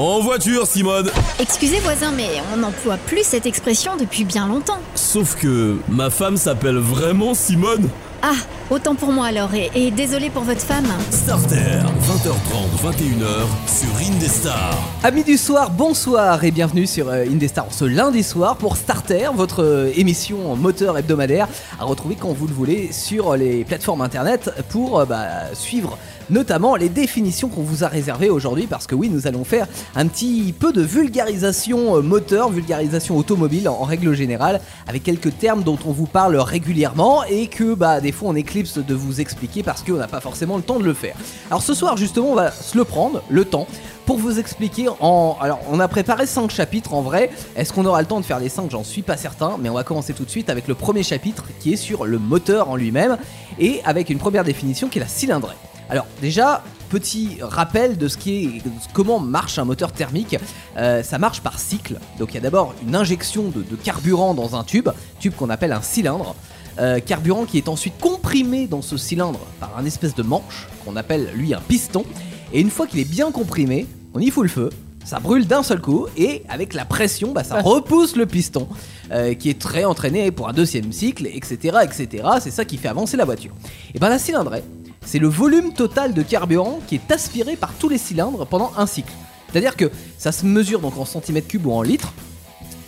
En voiture, Simone Excusez voisin, mais on n'emploie plus cette expression depuis bien longtemps. Sauf que ma femme s'appelle vraiment Simone Ah, autant pour moi alors, et, et désolé pour votre femme. Starter, 20h30, 21h, sur Indestar. Amis du soir, bonsoir et bienvenue sur euh, Indestar ce lundi soir pour Starter, votre euh, émission moteur hebdomadaire à retrouver quand vous le voulez sur les plateformes internet pour euh, bah, suivre notamment les définitions qu'on vous a réservées aujourd'hui parce que oui nous allons faire un petit peu de vulgarisation moteur, vulgarisation automobile en, en règle générale avec quelques termes dont on vous parle régulièrement et que bah des fois on éclipse de vous expliquer parce qu'on n'a pas forcément le temps de le faire. Alors ce soir justement on va se le prendre, le temps pour vous expliquer en. Alors, on a préparé 5 chapitres en vrai. Est-ce qu'on aura le temps de faire les 5 J'en suis pas certain, mais on va commencer tout de suite avec le premier chapitre qui est sur le moteur en lui-même et avec une première définition qui est la cylindrée. Alors, déjà, petit rappel de ce qui est. comment marche un moteur thermique. Euh, ça marche par cycle. Donc, il y a d'abord une injection de carburant dans un tube, tube qu'on appelle un cylindre. Euh, carburant qui est ensuite comprimé dans ce cylindre par un espèce de manche qu'on appelle lui un piston. Et une fois qu'il est bien comprimé, on y fout le feu, ça brûle d'un seul coup et avec la pression, bah, ça repousse le piston euh, qui est très entraîné pour un deuxième cycle, etc. etc. C'est ça qui fait avancer la voiture. Et ben la cylindrée, c'est le volume total de carburant qui est aspiré par tous les cylindres pendant un cycle. C'est-à-dire que ça se mesure donc en centimètres cubes ou en litres.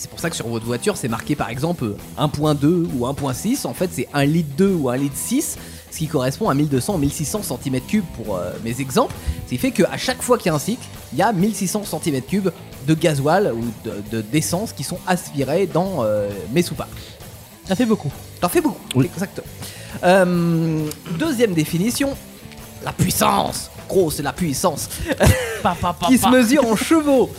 C'est pour ça que sur votre voiture, c'est marqué par exemple 1.2 ou 1.6. En fait, c'est 1 litre 2 ou 1 litre 6, ce qui correspond à 1200 1600 cm3 pour euh, mes exemples. Ce qui fait qu'à chaque fois qu'il y a un cycle, il y a 1600 cm3 de gasoil ou de- de- d'essence qui sont aspirés dans euh, mes soupapes. Ça fait beaucoup. T'en fais beaucoup, exactement. Euh, deuxième définition, la puissance. Gros, c'est la puissance Pa, pa, pa, qui se mesure en chevaux.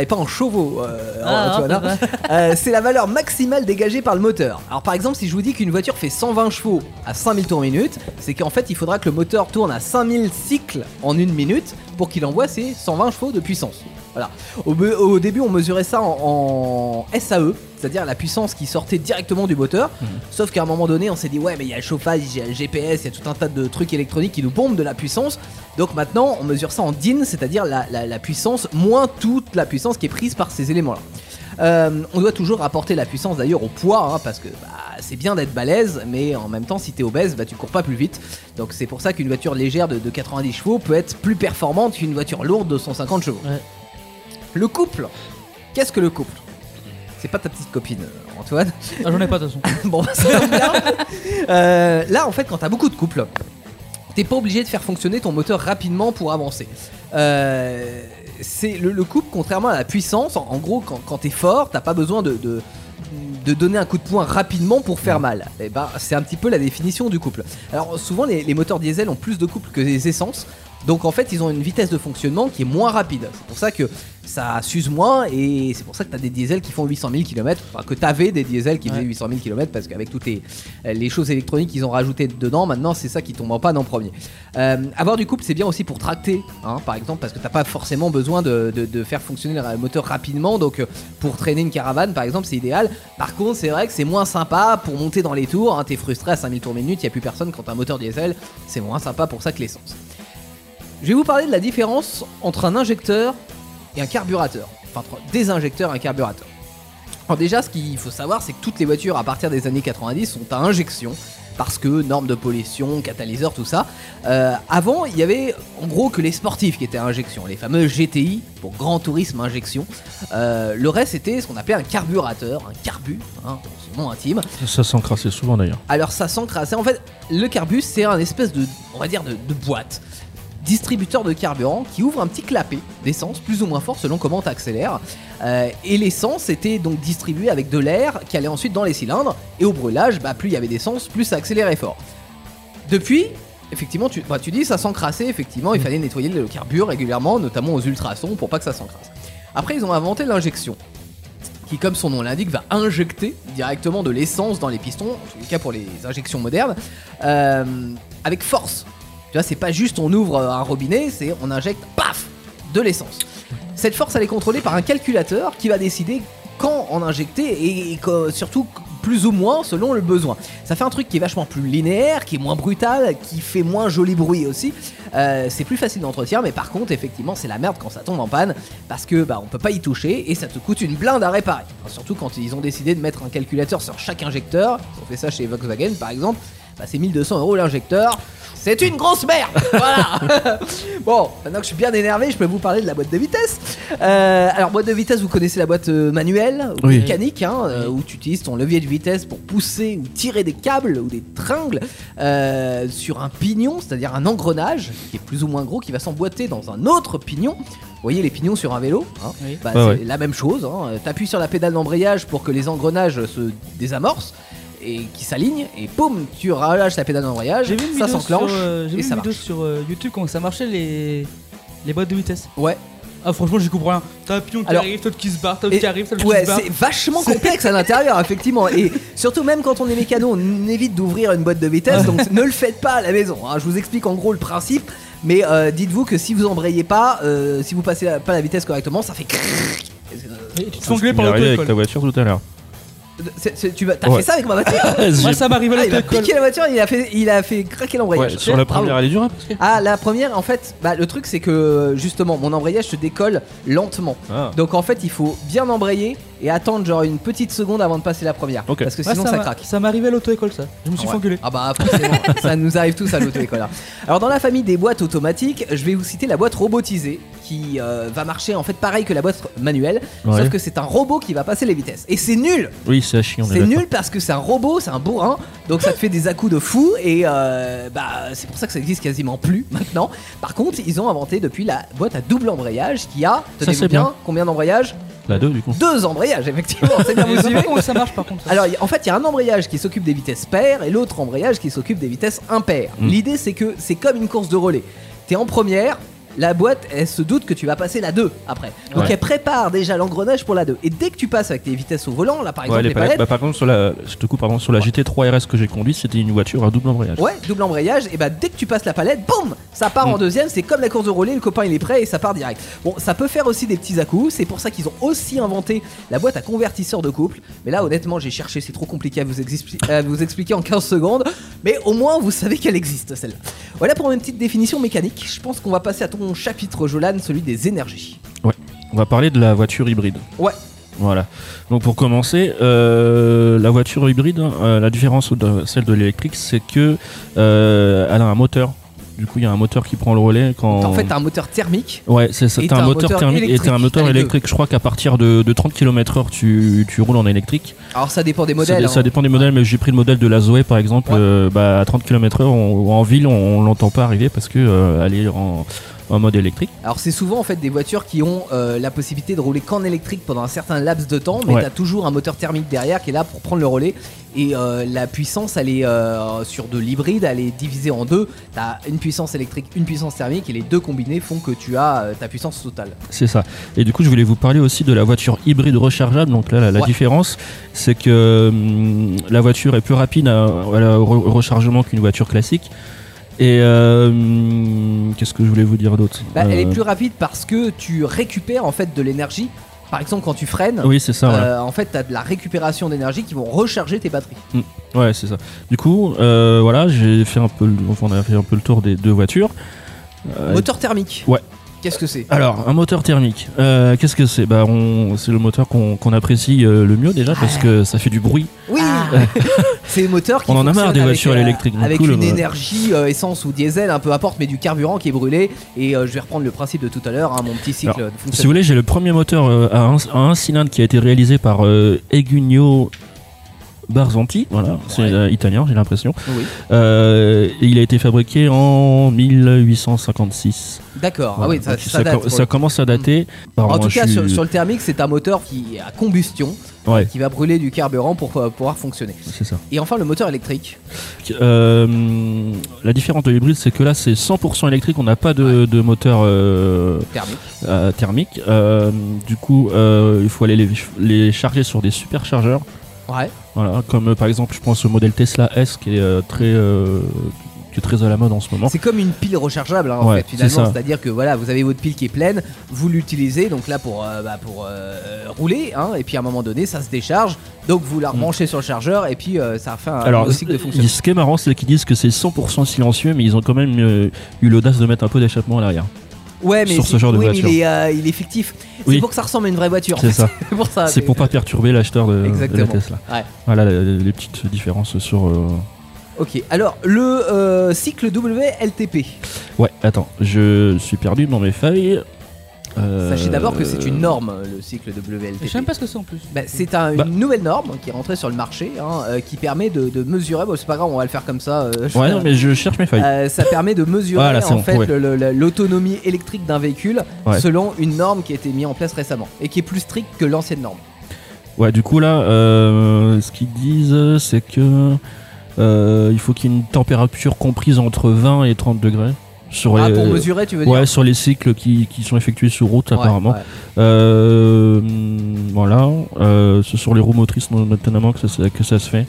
Et pas en chevaux, euh, Ah, ah, hein. Euh, c'est la valeur maximale dégagée par le moteur. Alors par exemple, si je vous dis qu'une voiture fait 120 chevaux à 5000 tours minute, c'est qu'en fait, il faudra que le moteur tourne à 5000 cycles en une minute pour qu'il envoie ses 120 chevaux de puissance. Voilà. Au, début, on mesurait ça en, en SAE, c'est-à-dire la puissance qui sortait directement du moteur. Sauf qu'à un moment donné, on s'est dit, ouais, mais il y a le chauffage, il y a le GPS, il y a tout un tas de trucs électroniques qui nous pompent de la puissance. Donc maintenant, on mesure ça en DIN, c'est-à-dire la, la- la puissance moins toute la puissance qui est prise par ces éléments-là. Euh, on doit toujours rapporter la puissance d'ailleurs au poids, hein, parce que bah, c'est bien d'être balèze, mais en même temps, si t'es obèse, bah, tu cours pas plus vite. Donc c'est pour ça qu'une voiture légère de, de 90 chevaux peut être plus performante qu'une voiture lourde de 150 chevaux. Ouais. Le couple, qu'est-ce que le couple? C'est pas ta petite copine, euh, Antoine. Ah, J'en ai pas de toute façon. bon, bah, ça tombe bien. Euh, là, en fait, quand t'as beaucoup de couples, t'es pas obligé de faire fonctionner ton moteur rapidement pour avancer. Euh, c'est le, le couple, contrairement à la puissance, en, en gros, quand, quand t'es fort, t'as pas besoin de, de, de donner un coup de poing rapidement pour faire mal. Et ben, c'est un petit peu la définition du couple. Alors, souvent, les, les moteurs diesel ont plus de couple que les essences. Donc en fait, ils ont une vitesse de fonctionnement qui est moins rapide. C'est pour ça que ça s'use moins et c'est pour ça que t'as des diesels qui font 800 000 km. Enfin, que t'avais des diesels qui faisaient Ouais. 800 000 km parce qu'avec toutes les, les choses électroniques qu'ils ont rajoutées dedans, maintenant c'est ça qui tombe en panne en premier. Euh, avoir du couple, c'est bien aussi pour tracter, hein, par exemple, parce que t'as pas forcément besoin de, de- de faire fonctionner le moteur rapidement. Donc euh, pour traîner une caravane, par exemple, c'est idéal. Par contre, c'est vrai que c'est moins sympa pour monter dans les tours. Hein, T'es frustré à 5000 tours minute, il y a plus personne quand t'as un moteur diesel. C'est moins sympa pour ça que l'essence. Je vais vous parler de la différence entre un injecteur et un carburateur. Enfin, entre des injecteurs et un carburateur. Alors déjà, ce qu'il faut savoir, c'est que toutes les voitures à partir des années 90 sont à injection. Parce que normes de pollution, catalyseur, tout ça. Euh, avant, il y avait en gros que les sportifs qui étaient à injection, les fameux GTI pour Grand Tourisme Injection. Euh, le reste, c'était ce qu'on appelait un carburateur, un carbu, hein, son nom intime. Ça s'encrassait souvent d'ailleurs. Alors ça s'encrasse. En fait, le carbus, c'est un espèce de, on va dire, de, de boîte. Distributeur de carburant qui ouvre un petit clapet d'essence plus ou moins fort selon comment tu accélères. et l'essence était donc distribuée avec de l'air qui allait ensuite dans les cylindres. Et au brûlage, bah, plus il y avait d'essence, plus ça accélérait fort. Depuis, effectivement, tu, bah, tu dis ça s'encrassait. Effectivement, il fallait nettoyer le carburant régulièrement, notamment aux ultrasons pour pas que ça s'encrasse. Après, ils ont inventé l'injection qui, comme son nom l'indique, va injecter directement de l'essence dans les pistons, en tout cas pour les injections modernes, euh, avec force. Vois, c'est pas juste on ouvre un robinet, c'est on injecte, paf, de l'essence. Cette force, elle est contrôlée par un calculateur qui va décider quand en injecter et, surtout plus ou moins selon le besoin. Ça fait un truc qui est vachement plus linéaire, qui est moins brutal, qui fait moins joli bruit aussi. Euh, c'est plus facile d'entretien, mais par contre, effectivement, c'est la merde quand ça tombe en panne parce que bah, on peut pas y toucher et ça te coûte une blinde à réparer. Surtout quand ils ont décidé de mettre un calculateur sur chaque injecteur. Ont fait ça chez Volkswagen par exemple. Bah, c'est 1200 euros l'injecteur. C'est une grosse merde Voilà Bon, maintenant que je suis bien énervé, je peux vous parler de la boîte de vitesse. Euh, alors, boîte de vitesse, vous connaissez la boîte euh, manuelle ou Oui. mécanique, hein, euh, où tu utilises ton levier de vitesse pour pousser ou tirer des câbles ou des tringles sur un pignon, c'est-à-dire un engrenage qui est plus ou moins gros, qui va s'emboîter dans un autre pignon. Vous voyez les pignons sur un vélo hein Oui. Bah, C'est ouais. la même chose. Hein. T'appuies sur la pédale d'embrayage pour que les engrenages se désamorcent et qui s'alignent, et boum, tu relâches la pédale d'embrayage, J'ai vu une ça s'enclenche sur, euh, j'ai et vu ça une vidéo marche. sur euh, YouTube comment ça marchait les, les boîtes de vitesse. Ouais. Ah franchement j'y comprends rien. T'as un pion qui Alors- arrive, l'autre qui se barre, t'as Et- qui arrive, t'as Ouais, qui se barre. c'est vachement complexe à l'intérieur, effectivement. Et surtout, même quand on est mécano, on évite d'ouvrir une boîte de vitesse. Donc, ne le faites pas à la maison. hein. Je vous explique en gros le principe. Mais euh, dites-vous que si vous embrayez pas, euh, si vous passez la- pas la vitesse correctement, ça fait. Et tu te fais engueuler par arrivé avec ta voiture tout à l'heure. C'est- tu Ouais. fait ça avec ma voiture Moi ça m'arrive à Ah, Il a piqué la voiture, il a fait, il a fait craquer l'embrayage. Ouais, sur la Bravo. première, elle est dure hein, parce que. Ah, la première, en fait, bah, le truc c'est que justement, mon embrayage se décolle lentement. Ah. Donc en fait, il faut bien embrayer et attendre genre une petite seconde avant de passer la première. Parce que Ouais, sinon ça craque. Ça m'est arrivé à l'auto-école ça. Je me suis Ouais. fait engueuler. Ah bah forcément, ça nous arrive tous à l'auto-école. hein. Alors dans la famille des boîtes automatiques, je vais vous citer la boîte robotisée qui euh, va marcher en fait pareil que la boîte manuelle, Ouais. sauf que c'est un robot qui va passer les vitesses. Et c'est nul Oui, c'est à est C'est nul parce que c'est un robot, c'est un bourrin, donc ça te fait des à-coups de fou et euh, bah c'est pour ça que ça existe quasiment plus maintenant. Par contre, ils ont inventé depuis la boîte à double embrayage qui a, tenez-vous bien. combien d'embrayages? La 2 du coup. Deux embrayages effectivement, c'est bien vous suivez ça marche par contre. ça. alors, y- en fait, il y a un embrayage qui s'occupe des vitesses paires et l'autre embrayage qui s'occupe des vitesses impaires. Mm. L'idée, c'est que c'est comme une course de relais. T'es en première. La boîte, elle se doute que tu vas passer la 2 après. Donc Ouais. elle prépare déjà l'engrenage pour la 2. Et dès que tu passes avec tes vitesses au volant, là par exemple Ouais, les palettes. Bah, par contre, sur la, je te coupe, pardon, sur la GT3 RS que j'ai conduite, c'était une voiture à double embrayage. Ouais, double embrayage, et bah dès que tu passes la palette, boum, ça part en Mm. deuxième, c'est comme la course de relais, le copain il est prêt et ça part direct. Bon, ça peut faire aussi des petits à-coups, c'est pour ça qu'ils ont aussi inventé la boîte à convertisseur de couple. Mais là, honnêtement, j'ai cherché, c'est trop compliqué à vous, expli- à vous expliquer en 15 secondes, mais au moins vous savez qu'elle existe celle-là. Voilà pour une petite définition mécanique. Je pense qu'on va passer à ton chapitre, Jolan, celui des énergies. On va parler de la voiture hybride. Ouais. Voilà. Donc pour commencer, euh, la voiture hybride, euh, la différence de celle de l'électrique, c'est que euh, elle a un moteur. Du coup, il y a un moteur qui prend le relais quand. En fait, t'as un moteur thermique. Ouais, c'est ça. T'as un un moteur thermique et t'as un moteur deux. électrique. Je crois qu'à partir de, de 30 km/h, tu, tu roules en électrique. Alors ça dépend des modèles. ça hein. dépend des modèles, mais j'ai pris le modèle de la Zoé par exemple. Ouais. bah, à 30 km/h, en ville, on, on l'entend pas arriver parce que elle est en, en mode électrique. Alors c'est souvent en fait des voitures qui ont euh, la possibilité de rouler qu'en électrique pendant un certain laps de temps, mais Ouais. t'as toujours un moteur thermique derrière qui est là pour prendre le relais. Et euh, la puissance, elle est euh, sur de l'hybride, elle est divisée en deux. T'as une puissance électrique, une puissance thermique, et les deux combinés font que tu as ta puissance totale. C'est ça. Et du coup, je voulais vous parler aussi de la voiture hybride rechargeable. Donc là, la, la Ouais. différence, c'est que hum, la voiture est plus rapide à- à- au re- rechargement qu'une voiture classique. Et euh, qu'est-ce que je voulais vous dire d'autre Bah, Elle est Euh, plus rapide parce que tu récupères en fait de l'énergie. Par exemple, quand tu freines, Oui, c'est ça. euh, en fait, t'as de la récupération d'énergie qui vont recharger tes batteries. Ouais, c'est ça. Du coup, euh, voilà, j'ai fait un peu, le- enfin, on a fait un peu le tour des deux voitures. Moteur thermique. Ouais. Qu'est-ce que c'est Alors, un moteur thermique, euh, qu'est-ce que c'est bah, on- C'est le moteur qu'on apprécie euh, le mieux déjà parce que ça fait du bruit. Oui, c'est le moteur qui On en a marre des voitures euh, électriques, Avec cool, une énergie essence ou diesel, un peu importe, mais du carburant qui est brûlé. Et je vais reprendre le principe de tout à l'heure, hein, mon petit cycle Alors, Si vous voulez, j'ai le premier moteur à, un, à un cylindre qui a été réalisé par Egugno Barzanti, voilà, c'est euh, italien, j'ai l'impression. Oui, Euh, il a été fabriqué en 1856. d'accord. Ah oui, ça, date. commence à dater. Par En tout cas, suis- sur, sur le thermique, c'est un moteur qui est à combustion, Ouais, qui va brûler du carburant pour euh, pouvoir fonctionner. c'est ça. Et enfin, le moteur électrique. Euh, la différence de l'hybride, c'est que là, c'est 100% électrique. On n'a pas de, de moteur Thermique. thermique. Du coup, il faut aller les, les charger sur des superchargeurs. Ouais. Voilà, comme euh, par exemple, je pense au modèle Tesla S qui est euh, très, euh, qui est très à la mode en ce moment. C'est comme une pile rechargeable hein, en Ouais, fait finalement, c'est ça. c'est-à-dire que voilà, vous avez votre pile qui est pleine, vous l'utilisez donc là pour euh, bah, pour euh, rouler, hein, et puis à un moment donné ça se décharge, donc vous la rebranchez sur le chargeur et puis euh, ça fait un Mm. Alors, nouveau cycle de fonctionnement. ce qui est marrant, c'est qu'ils disent que c'est 100% silencieux, mais ils ont quand même euh, eu l'audace de mettre un peu d'échappement à l'arrière. Ouais, mais sur ce genre de oui, mais voiture. il est, euh, il est fictif. C'est Oui. pour que ça ressemble à une vraie voiture. C'est ça. C'est pour ça. C'est mais- pour pas perturber l'acheteur de, de la Exactement. Tesla. Ouais. Voilà les, les petites différences sur. euh, Ok. Alors le euh, cycle WLTP. Ouais, attends, je suis perdu dans mes feuilles. Euh, Sachez d'abord que c'est une norme le cycle WLTP. Je sais même pas ce que c'est en plus. Bah, c'est un- Bah. une nouvelle norme qui est rentrée sur le marché, hein, euh, qui permet de, de mesurer. Bon, c'est pas grave, on va le faire comme ça. euh, je Ouais, non, mais je cherche mes feuilles. Euh, ça permet de mesurer Voilà, en bon, fait ouais. l'autonomie électrique d'un véhicule Ouais. selon une norme qui a été mise en place récemment et qui est plus stricte que l'ancienne norme. Ouais, du coup, là, euh, ce qu'ils disent, c'est que euh, il faut qu'il y ait une température comprise entre 20 et 30 degrés. Sur Ah, les, pour mesurer, tu veux Ouais, dire sur les cycles qui, qui sont effectués sur route, Ouais, apparemment. ouais. Euh, voilà. Euh, c'est sur les roues motrices, notamment, que ça, que ça se fait.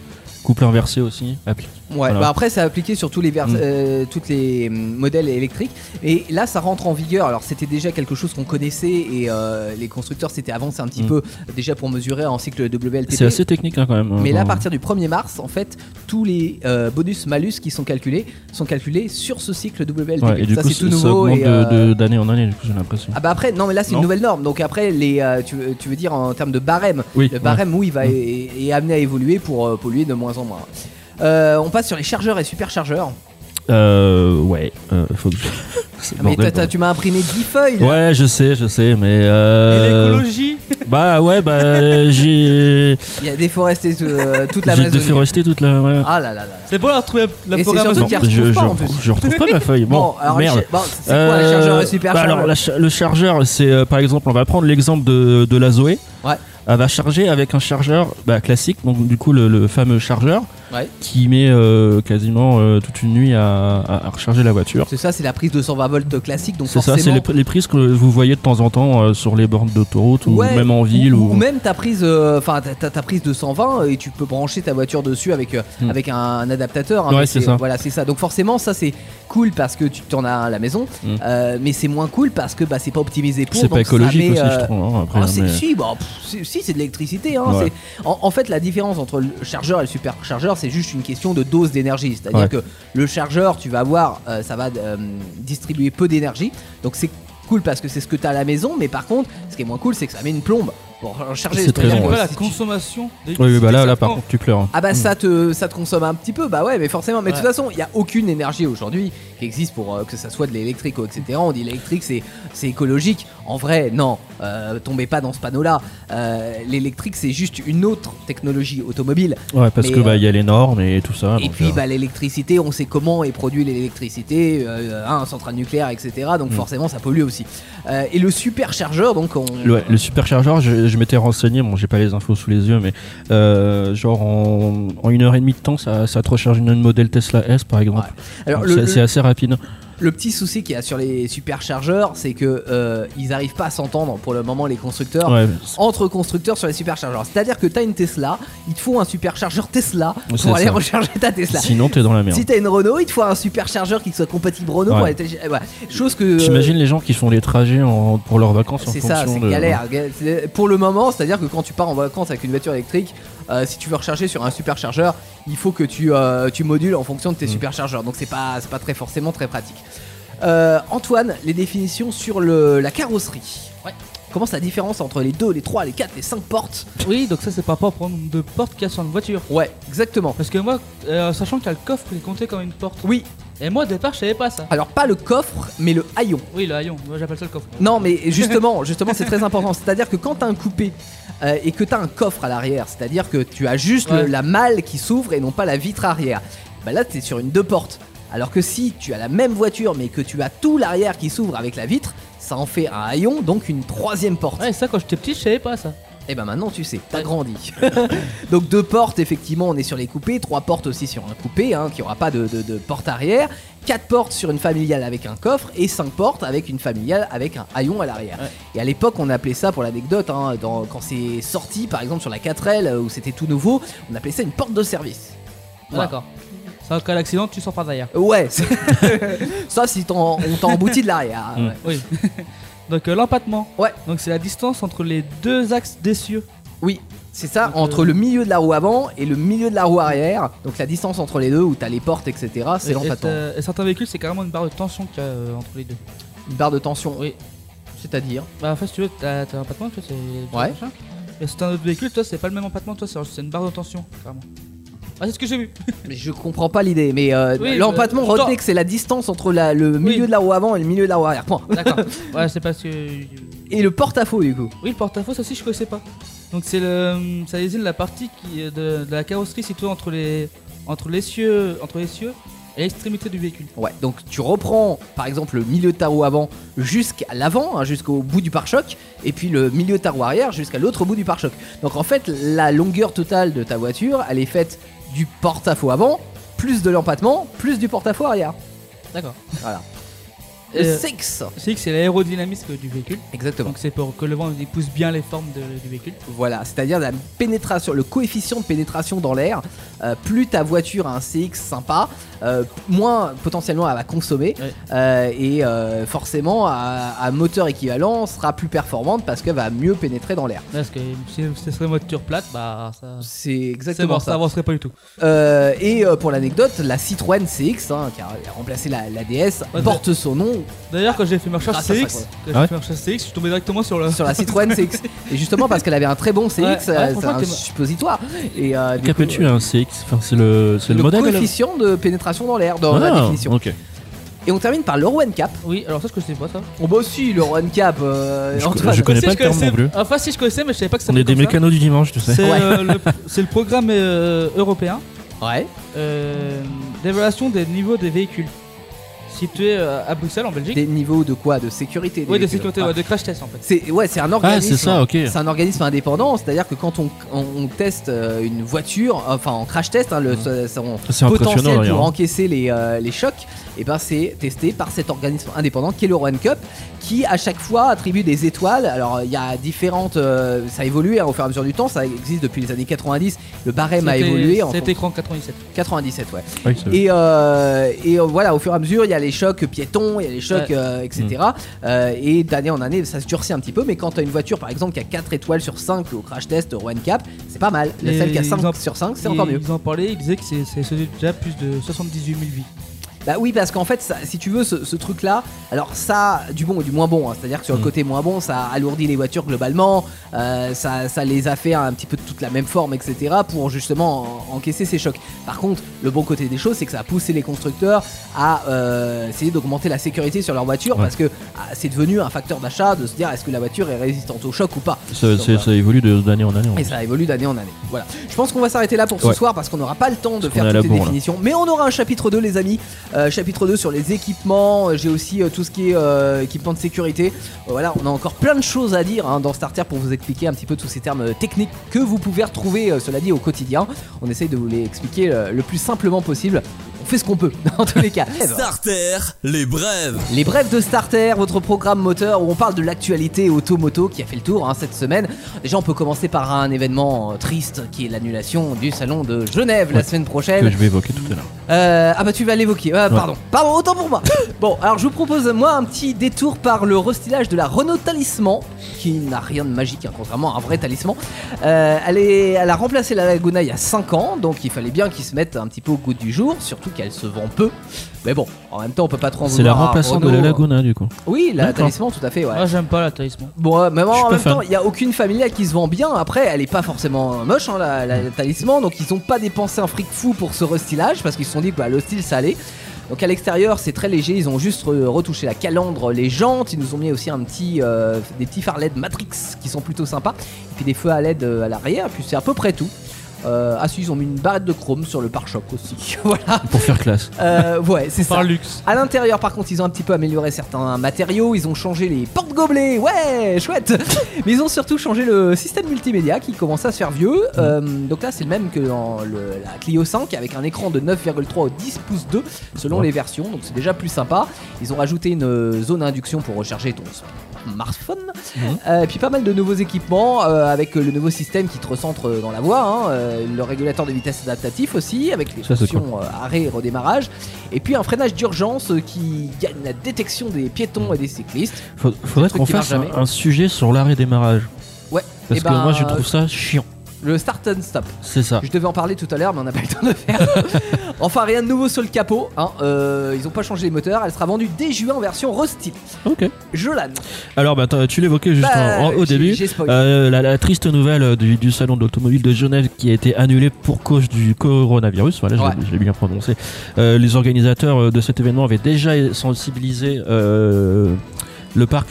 Couple inversé aussi, applique. Ouais, Voilà. bah après c'est appliqué sur tous les vers- Mm. euh, toutes les hum, modèles électriques et là ça rentre en vigueur. Alors c'était déjà quelque chose qu'on connaissait et euh, les constructeurs s'étaient avancés un petit Mm. peu déjà pour mesurer en cycle WLTP. C'est assez technique, hein, quand même. Mais là, à partir du 1er mars, en fait, tous les euh, bonus-malus qui sont calculés sont calculés sur ce cycle WLTP. Ouais, et du ça, c'est tout ça nouveau. et, euh, d'année en année, du coup, j'ai l'impression. Ah bah après, non mais là c'est une nouvelle norme. Donc après, les, tu, veux- tu veux dire en termes de barème. oui, Le barème, oui, il va Mm. est, est amené à évoluer pour polluer de moins en moins. Euh, on passe sur les chargeurs et superchargeurs. ouais. Euh, ouais, euh, faut que je- Ah, mais toi, t'as- tu m'as imprimé 10 feuilles. là. Ouais, je sais, je sais, mais. Et Euh... l'écologie Bah ouais, bah j'ai. Il y a déforesté euh, toute J'ai l'Amazonie. déforesté toute la. ouais. Ah là là là. C'est bon, on a retrouvé la Et forêt c'est surtout qu'il y a- je, retrouve pas, je, en plus. je retrouve pas ma feuille. Bon, alors merde. bon, c'est quoi les chargeurs et Euh, super bah alors, la cha- le chargeur, c'est euh, par exemple, on va prendre l'exemple de, de la Zoé. Ouais. Elle va charger avec un chargeur bah, classique, donc du coup le, le fameux chargeur Ouais. qui met euh, quasiment euh, toute une nuit à, à- à recharger la voiture. C'est ça, c'est la prise de 120 volts classique. Donc C'est ça, c'est forcément. les, les prises que vous voyez de temps en temps euh, sur les bornes d'autoroute ou Ouais, même en ville. ou, Ou, ou même ta prise, enfin ta, prise de 120 et tu peux brancher ta voiture dessus avec Hmm. avec un, un adaptateur. hein, Ouais, c'est ça. Voilà, c'est ça. Donc forcément, ça c'est cool parce que tu t'en as un à la maison, Hmm. mais c'est moins cool parce que bah c'est pas optimisé pour. C'est pas écologique met, aussi, je trouve. hein, après, ah, c'est- mais- si, bah, pff, c'est- si, c'est de l'électricité. hein, Ouais. c'est- En, en fait, la différence entre le chargeur et le superchargeur, c'est juste une question de dose d'énergie. C'est-à-dire Ouais. que le chargeur, tu vas avoir, euh, ça va euh, distribuer peu d'énergie. Donc c'est cool parce que c'est ce que tu as à la maison. Mais par contre, ce qui est moins cool, c'est que ça met une plombe pour charger. C'est très long, la consommation. Oui, oui, bah là, là par contre tu pleures. hein. ah bah Mm. ça te ça te consomme un petit peu bah ouais mais forcément mais de toute façon il y a aucune énergie aujourd'hui qui existe pour euh, que ça soit de l'électrique ou etc on dit l'électrique c'est c'est écologique en vrai non euh, tombez pas dans ce panneau là l'électrique c'est juste une autre technologie automobile Ouais, parce mais, que bah euh, il y a les normes et tout ça. et donc, puis euh, bah l'électricité on sait comment est produit l'électricité euh, hein, centrale nucléaire etc donc Mm. forcément ça pollue aussi Euh, et le superchargeur donc on Le, le superchargeur, je, je m'étais renseigné, bon j'ai pas les infos sous les yeux, mais euh, genre en, en une heure et demie de temps, ça, ça te recharge une, modèle Tesla S par exemple. alors c'est assez rapide. Le petit souci qu'il y a sur les superchargeurs, c'est que euh, ils arrivent pas à s'entendre pour le moment les constructeurs. Ouais, Entre constructeurs sur les superchargeurs. C'est-à-dire que tu as une Tesla, il te faut un superchargeur Tesla pour aller ça. recharger ta Tesla. sinon t'es dans la merde. Si t'as une Renault, il te faut un superchargeur qui soit compatible Renault pour Ouais. aller voilà. Chose que. euh, J'imagine les gens qui font les trajets en- pour leurs vacances en c'est ça, fonction c'est de. galère. Pour le moment, c'est-à-dire que quand tu pars en vacances avec une voiture électrique, euh, si tu veux recharger sur un superchargeur, il faut que tu, euh, tu modules en fonction de tes Mm. superchargeurs. Donc c'est pas, c'est pas très forcément très pratique. Euh, Antoine, les définitions sur le, la carrosserie. Ouais. Comment c'est la différence entre les 2, les 3, les 4, les 5 portes? Oui, donc ça c'est par rapport au nombre de portes qu'il y a sur une voiture. Ouais, exactement. Parce que moi, euh, sachant qu'il y a le coffre, il est compté comme une porte. Oui, Et moi au départ, je savais pas ça. alors pas le coffre, mais le haillon. Oui, le haillon, moi j'appelle ça le coffre. Non, mais justement, justement, c'est très important. C'est-à-dire que quand t'as un coupé euh, et que t'as un coffre à l'arrière, c'est-à-dire que tu as juste le- la malle qui s'ouvre et non pas la vitre arrière, bah là t'es sur une deux portes. Alors que si tu as la même voiture mais que tu as tout l'arrière qui s'ouvre avec la vitre, ça en fait un haillon, donc une troisième porte. Ouais, ça quand j'étais petit, je savais pas ça. Et ben maintenant tu sais, t'as grandi. Donc deux portes, effectivement, on est sur les coupés, trois portes aussi sur un coupé, hein, qui aura pas de, de- de porte arrière, quatre portes sur une familiale avec un coffre et cinq portes avec une familiale avec un haillon à l'arrière. Ouais. Et à l'époque, on appelait ça, pour l'anecdote, hein, dans- quand c'est sorti, par exemple sur la 4L où c'était tout nouveau, on appelait ça une porte de service. Voilà. D'accord. Ça, en cas d'accident, tu sors par derrière. Ouais, ça si on t'a embouti de l'arrière. Mm. ouais. Oui. Donc, euh, l'empattement. Ouais. Donc, c'est la distance entre les deux axes d'essieu. Oui, c'est ça, Donc, entre euh, le milieu de la roue avant et le milieu de la roue arrière. Donc la distance entre les deux où t'as les portes, etc. C'est Et- l'empattement. Et, certains véhicules, c'est carrément une barre de tension qu'il y a euh, entre les deux. Une barre de tension. Oui. C'est-à-dire Bah, en fait, si tu veux, t'as un empattement, tu vois, c'est. Ouais. Et c'est un autre véhicule, toi, c'est pas le même empattement, toi, c'est c'est une barre de tension, carrément. Ah, c'est ce que j'ai vu. Mais je comprends pas l'idée. Mais euh, Oui, l'empattement, euh, retenez que c'est la distance entre la- le milieu de la roue avant et le milieu de la roue arrière. Point. D'accord. ouais, c'est parce que. Et le porte-à-faux du coup. Oui, le porte-à-faux, ça aussi, je connaissais pas. Donc, c'est le. Ça désigne la partie qui, est de, de la carrosserie située entre les. Entre l'essieu. Entre l'essieu et l'extrémité du véhicule. Ouais, donc tu reprends par exemple le milieu de ta roue avant jusqu'à l'avant, hein, jusqu'au bout du pare-choc, et puis le milieu de ta roue arrière jusqu'à l'autre bout du pare-choc. Donc en fait, la longueur totale de ta voiture, elle est faite du porte-à-faux avant, plus de l'empattement, plus du porte-à-faux arrière. D'accord. Voilà. Euh, 6 C'est que c'est l'aérodynamisme du véhicule. Exactement. Donc, c'est pour que le vent il pousse bien les formes de- du véhicule. Voilà, c'est-à-dire la pénétration, le coefficient de pénétration dans l'air. euh, plus ta voiture a un CX sympa, euh, moins potentiellement elle va consommer. Ouais. euh, et euh, forcément, à, à moteur équivalent, sera plus performante parce qu'elle va mieux pénétrer dans l'air. Parce que si ce serait une voiture plate, bah ça. C'est exactement ça ça. avancerait pas du tout. Euh, et euh, pour l'anecdote, la Citroën CX, hein, qui a remplacé la, la DS, Ouais, porte son nom D'ailleurs, quand j'ai fait ma recherche CX, quand j'ai Ah ouais fait ma recherche CX, je suis tombé directement sur le. sur la Citroën CX. Et justement parce qu'elle avait un très bon CX, Ouais, ouais, euh, c'est franchement, un t'es- suppositoire. Et euh, du coup, Qu'appelles-tu un CX Enfin, c'est le, c'est le, le modèle alors coefficient de pénétration dans l'air, dans la Ah, définition. Ok. Et on termine par l'Euro NCAP. Oui, alors ça, je connaissais pas ça. Oh bah si, l'Euro NCAP, euh, Je- Antoine. je connais pas le terme non plus. Enfin, si je connaissais, mais je savais pas que ça On est des s'appelait comme ça. mécanos du dimanche, tu sais. C'est Ouais. euh, le, c'est le programme euh, européen Ouais. euh, d'évaluation des niveaux des véhicules situé euh, à Bruxelles en Belgique. Des niveaux de quoi? De sécurité des Oui, de sécurité, Ah. ouais, de crash test en fait. C'est ouais, c'est un Ah, organisme. c'est ça, ok. C'est un organisme indépendant, c'est-à-dire que quand on, on- on teste euh, une voiture, enfin en crash test, hein, le Mhm. son- impressionnant potentiel pour encaisser les, euh, les chocs, et ben c'est testé par cet organisme indépendant qui est le Run Cup, qui à chaque fois attribue des étoiles. Alors il y a différentes, euh, ça a évolué hein, au fur et à mesure du temps, ça existe depuis les années 90. Le barème a évolué en C'était écran 97. 97, ouais. Oui, Et, euh, et euh, voilà, au fur et à mesure, il y a les chocs piétons, il y a les chocs, Ouais. euh, etc. Euh, et d'année en année, ça se durcit un petit peu. Mais quand tu as une voiture, par exemple, qui a 4 étoiles sur 5 au crash test One Cap, c'est pas mal. La Et celle qui a ils 5 en- sur 5, c'est encore mieux. Ils en parlaient, ils disaient que c'est déjà plus de 78 000 vies. Bah oui, parce qu'en fait, ça- si tu veux, ce, ce truc-là, alors ça, du bon et du moins bon. hein. C'est-à-dire que sur le Mm. côté moins bon, ça alourdit les voitures globalement, euh, ça, ça les a fait un petit peu de toute la même forme, etc. pour justement en- encaisser ces chocs. Par contre, le bon côté des choses, c'est que ça a poussé les constructeurs à euh, essayer d'augmenter la sécurité sur leur voiture Ouais. parce que ah, c'est devenu un facteur d'achat de se dire est-ce que la voiture est résistante au choc ou pas. Ça, Donc, c'est- voilà. ça évolue de- d'année en année. en Et fait. ça évolue d'année en année. Voilà. Je pense qu'on va s'arrêter là pour ce Ouais. soir parce qu'on n'aura pas le temps de Parce faire qu'on est à toutes les la bourre, là. définitions. Mais on aura un chapitre 2, les amis. Euh, chapitre 2 sur les équipements. Euh, J'ai aussi euh, tout ce qui est équipement de sécurité. Voilà, on a encore plein de choses à dire hein, dans Starter pour vous expliquer un petit peu tous ces termes techniques que vous pouvez retrouver, cela dit, au quotidien. On essaye de vous les expliquer le plus simplement possible. On fait ce qu'on peut, dans tous les cas. Starter, les brèves. Les brèves de Starter, votre programme moteur où on parle de l'actualité auto-moto qui a fait le tour hein, cette semaine. Déjà, on peut commencer par un événement euh, triste qui est l'annulation du salon de Genève la semaine Que prochaine. je vais évoquer tout à l'heure. Euh, ah bah tu vas l'évoquer, Ah, pardon, pardon, autant pour moi. Bon, alors je vous propose moi un petit détour par le restylage de la Renault Talisman, qui n'a rien de magique, hein, contrairement à un vrai talisman. Euh, elle, est, elle a remplacé la Laguna il y a 5 ans, donc il fallait bien qu'ils se mettent un petit peu au goût du jour, surtout qu'elle se vend peu. Mais bon, en même temps on peut pas trop en C'est la remplaçante de la Laguna, du coup. Oui, la talisman, tout à fait, ouais. Moi, j'aime pas la talisman. Bon, euh, mais en même fan. temps, il n'y a aucune familiale qui se vend bien. Après, elle est pas forcément moche, hein, la, la- la talisman. Donc, ils ont pas dépensé un fric fou pour ce restylage parce qu'ils se sont dit que bah, le style ça allait. Donc, à l'extérieur, c'est très léger. Ils ont juste re- retouché la calandre, les jantes. Ils nous ont mis aussi un petit, euh, des petits phares LED Matrix qui sont plutôt sympas. Et puis des feux à LED euh, à l'arrière. Puis c'est à peu près tout. Euh, ah si, ils ont mis une barrette de chrome sur le pare-choc aussi. voilà. Pour faire classe. Euh, ouais, c'est ça. Par luxe. À l'intérieur, par contre, ils ont un petit peu amélioré certains matériaux. Ils ont changé les portes-gobelets, ouais, chouette. Mais ils ont surtout changé le système multimédia qui commence à se faire vieux. Euh, donc là, c'est le même que dans le- la Clio 5 avec un écran de 9,3 au 10 pouces 2 selon Ouais. les versions. Donc c'est déjà plus sympa. Ils ont rajouté une zone induction pour recharger ton smartphone. Mhm. Euh, et puis pas mal de nouveaux équipements euh, avec le nouveau système qui te recentre dans la voie, hein, euh, le régulateur de vitesse adaptatif aussi, avec les Ça, fonctions euh, arrêt et redémarrage. Et puis un freinage d'urgence euh, qui gagne la détection des piétons et des cyclistes. Faut- faudrait qu'on fasse un, sujet sur l'arrêt démarrage. Ouais. Parce Eh que ben, moi je trouve ça chiant. Le start and stop. C'est ça. Je devais en parler tout à l'heure, mais on n'a pas eu le temps de le faire. enfin, rien de nouveau sur le capot. hein, euh, ils ont pas changé les moteurs. Elle sera vendue dès juin en version Rosty. Ok. Jolan. Alors bah tu l'évoquais juste Bah, en- en- au début. Euh, la, la triste nouvelle euh, du, du salon de l'automobile de Genève qui a été annulé pour cause du coronavirus, voilà, je l'ai- Ouais. je l'ai bien prononcé. Euh, les organisateurs de cet événement avaient déjà sensibilisé le parc,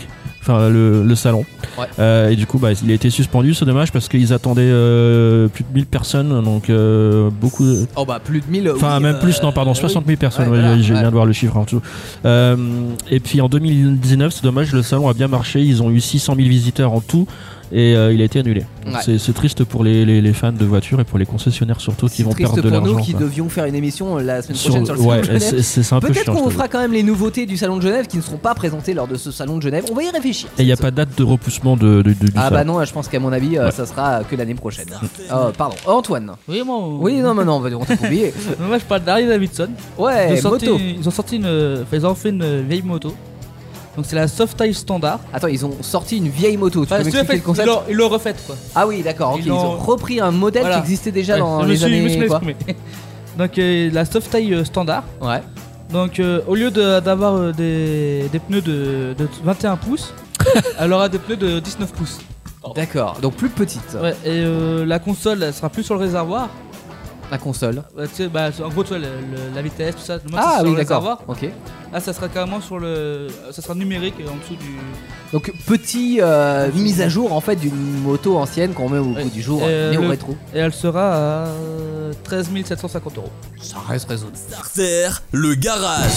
enfin le, le salon. Ouais. Euh, et du coup, bah, il a été suspendu, c'est dommage parce qu'ils attendaient euh, plus de 1000 personnes, donc euh, beaucoup. de- Oh bah plus de 1000. Enfin, oui, même euh, plus, non, pardon, 60 000 personnes, Ouais, ouais, ouais. bien de voir le chiffre en dessous. Euh, et puis en 2019, c'est dommage, le salon a bien marché, ils ont eu 600 000 visiteurs en tout, et euh, il a été annulé. Ouais. C'est c'est triste pour les, les- les fans de voitures et pour les concessionnaires surtout qui C'est vont triste perdre de pour nous l'argent. qui quoi. devions faire une émission la semaine Sur- prochaine sur le salon ouais, de Genève. c'est c'est un peu Peut-être chiant. qu'on vous fera quand même les nouveautés du salon de Genève qui ne seront pas présentées lors de ce salon de Genève. On va y réfléchir. Et il n'y a pas de date de repoussement de, de- de- du Ah salon. bah non, je pense qu'à mon avis, euh, Ouais. ça sera que l'année prochaine. Oh, pardon. Oh, Antoine. Oui, moi. Oui, non, mais non, on va on t'a oublié. Moi, je parle d'Harley Davidson. Ils Ouais, ont, sorti, moto. ils ont sorti une. ils ont fait une vieille moto. Donc c'est la soft taille standard. Attends, ils ont sorti une vieille moto. Tu peux le ils concept l'ont- ils l'ont refaite quoi. Ah oui, d'accord. Ils Ils ont repris un modèle Voilà. qui existait déjà Ouais, dans je les suis- je me suis années. quoi. Donc euh, la soft taille euh, standard. Ouais. Donc euh, au lieu d'avoir des, des pneus de, de 21 pouces, elle aura des pneus de 19 pouces. D'accord, donc plus petite. Ouais, et euh, la console elle sera plus sur le réservoir. La console. Tu sais, bah, en gros, tu vois, le- le- la vitesse, tout ça. c'est Ah sur oui, le d'accord. Ok. Là, ça sera carrément sur le. Ça sera numérique euh, en dessous du. Donc petit euh, mise à jour en fait d'une moto ancienne qu'on met au bout du jour, Euh, néo le- rétro. Et elle sera à euh, 13 750 euros. Ça reste raisonnable. Starter, le garage.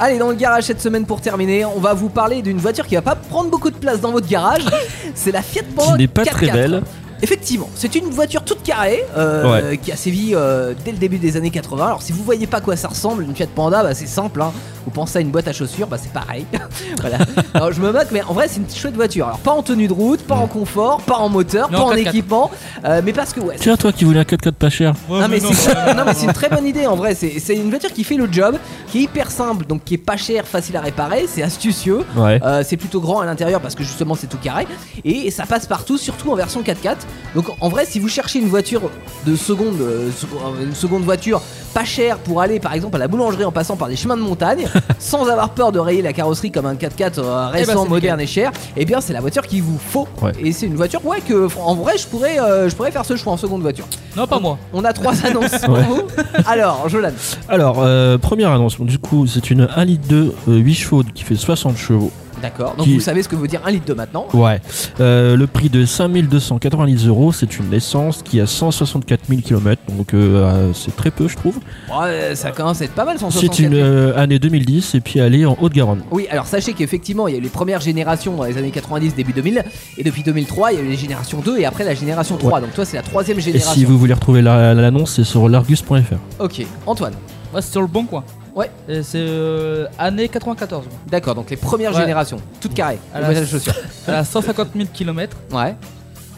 Allez, dans le garage cette semaine pour terminer, on va vous parler d'une voiture qui va pas prendre beaucoup de place dans votre garage. C'est la Fiat Panda Qui n'est pas 4x4. très belle. Effectivement, c'est une voiture toute carrée euh, qui a sévi euh, dès le début des années 80. Alors si vous voyez pas à quoi ça ressemble, une Fiat Panda, bah, c'est simple. hein. Vous pensez à une boîte à chaussures, bah c'est pareil. voilà. Alors je me moque, mais en vrai c'est une chouette voiture. Alors pas en tenue de route, pas en confort, pas en moteur, Non, pas en 4x4. équipement, euh, mais parce que ouais. Tiens, toi qui voulais un 4x4 pas cher. Non mais, c'est, non, mais c'est une très bonne idée en vrai, c'est, c'est une voiture qui fait le job, qui est hyper simple, donc qui est pas cher, facile à réparer, c'est astucieux, Ouais. euh, c'est plutôt grand à l'intérieur parce que justement c'est tout carré, et ça passe partout, surtout en version 4x4. Donc en vrai si vous cherchez une voiture de seconde, euh, sec- une seconde voiture pas chère pour aller par exemple à la boulangerie en passant par des chemins de montagne, sans avoir peur de rayer la carrosserie comme un 4x4 euh, récent, c'est moderne et cher, et bien c'est la voiture qu'il vous faut. Ouais. Et c'est une voiture ouais que en vrai je pourrais, euh, je pourrais faire ce choix en seconde voiture. Non, pas moi. On a trois annonces pour Ouais. vous. Alors, Jolan. Alors, euh, première annonce. Du coup, c'est une 1 litre 2, 8 chevaux qui fait 60 chevaux. D'accord. Donc Qui- vous savez ce que veut dire un litre de maintenant. Ouais. Euh, le prix de 5290 euros, c'est une essence qui a 164 000 km, donc euh, euh, c'est très peu, je trouve. Ouais, ça commence à être pas mal, C'est 164 une euh, année 2010 et puis elle est en Haute-Garonne. Oui, alors sachez qu'effectivement, il y a eu les premières générations dans les années 90, début 2000, et depuis 2003, il y a eu les générations 2 et après la génération 3. Donc toi, c'est la troisième Et génération. si vous voulez retrouver la- l'annonce, c'est sur largus.fr. Ok, Antoine. Ouais, c'est sur le bon coin. Ouais. Et c'est euh, année 94. moi. D'accord, donc les premières Ouais. générations, toutes carrées. À la- chaussures. Elle a 150 000 km. Ouais,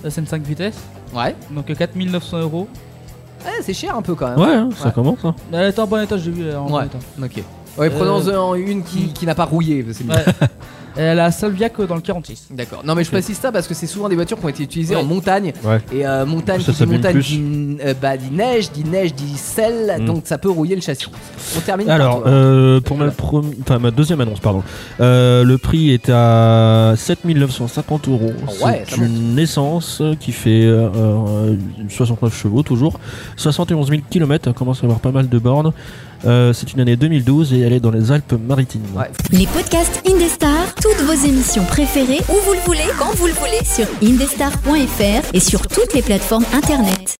C'est une 5 vitesses. ouais. Donc euh, 4900 euros. Ouais, c'est cher un peu quand même. Ouais, hein, ça Ouais. commence. hein. Mais Elle était en bon état, j'ai vu. est en bon Ouais. état. Ok. Ouais, prenons-en une qui, hmm. qui n'a pas rouillé. C'est mieux. Ouais. Elle a Salviac euh, dans le 46. D'accord. Non mais je précise ça parce que c'est souvent des voitures qui ont été utilisées Ouais. en montagne Ouais. et euh, montagne Ça qui dit s'abîme montagne plus. dit, euh, bah, dit neige, dit neige, dit sel, Mm. donc ça peut rouiller le châssis. On termine par Alors, toi. euh, pour ma, Voilà. prom- enfin, ma deuxième annonce, pardon. Euh, le prix est à 7950 euros. Oh ouais, ça c'est une essence qui fait euh, euh, 69 chevaux, toujours. 71 000 km, elle commence à avoir pas mal de bornes. Euh, c'est une année 2012 et elle est dans les Alpes-Maritimes. Ouais. Les podcasts Indestar, toutes vos émissions préférées, où vous le voulez, quand vous le voulez, sur indestar.fr et sur toutes les plateformes internet.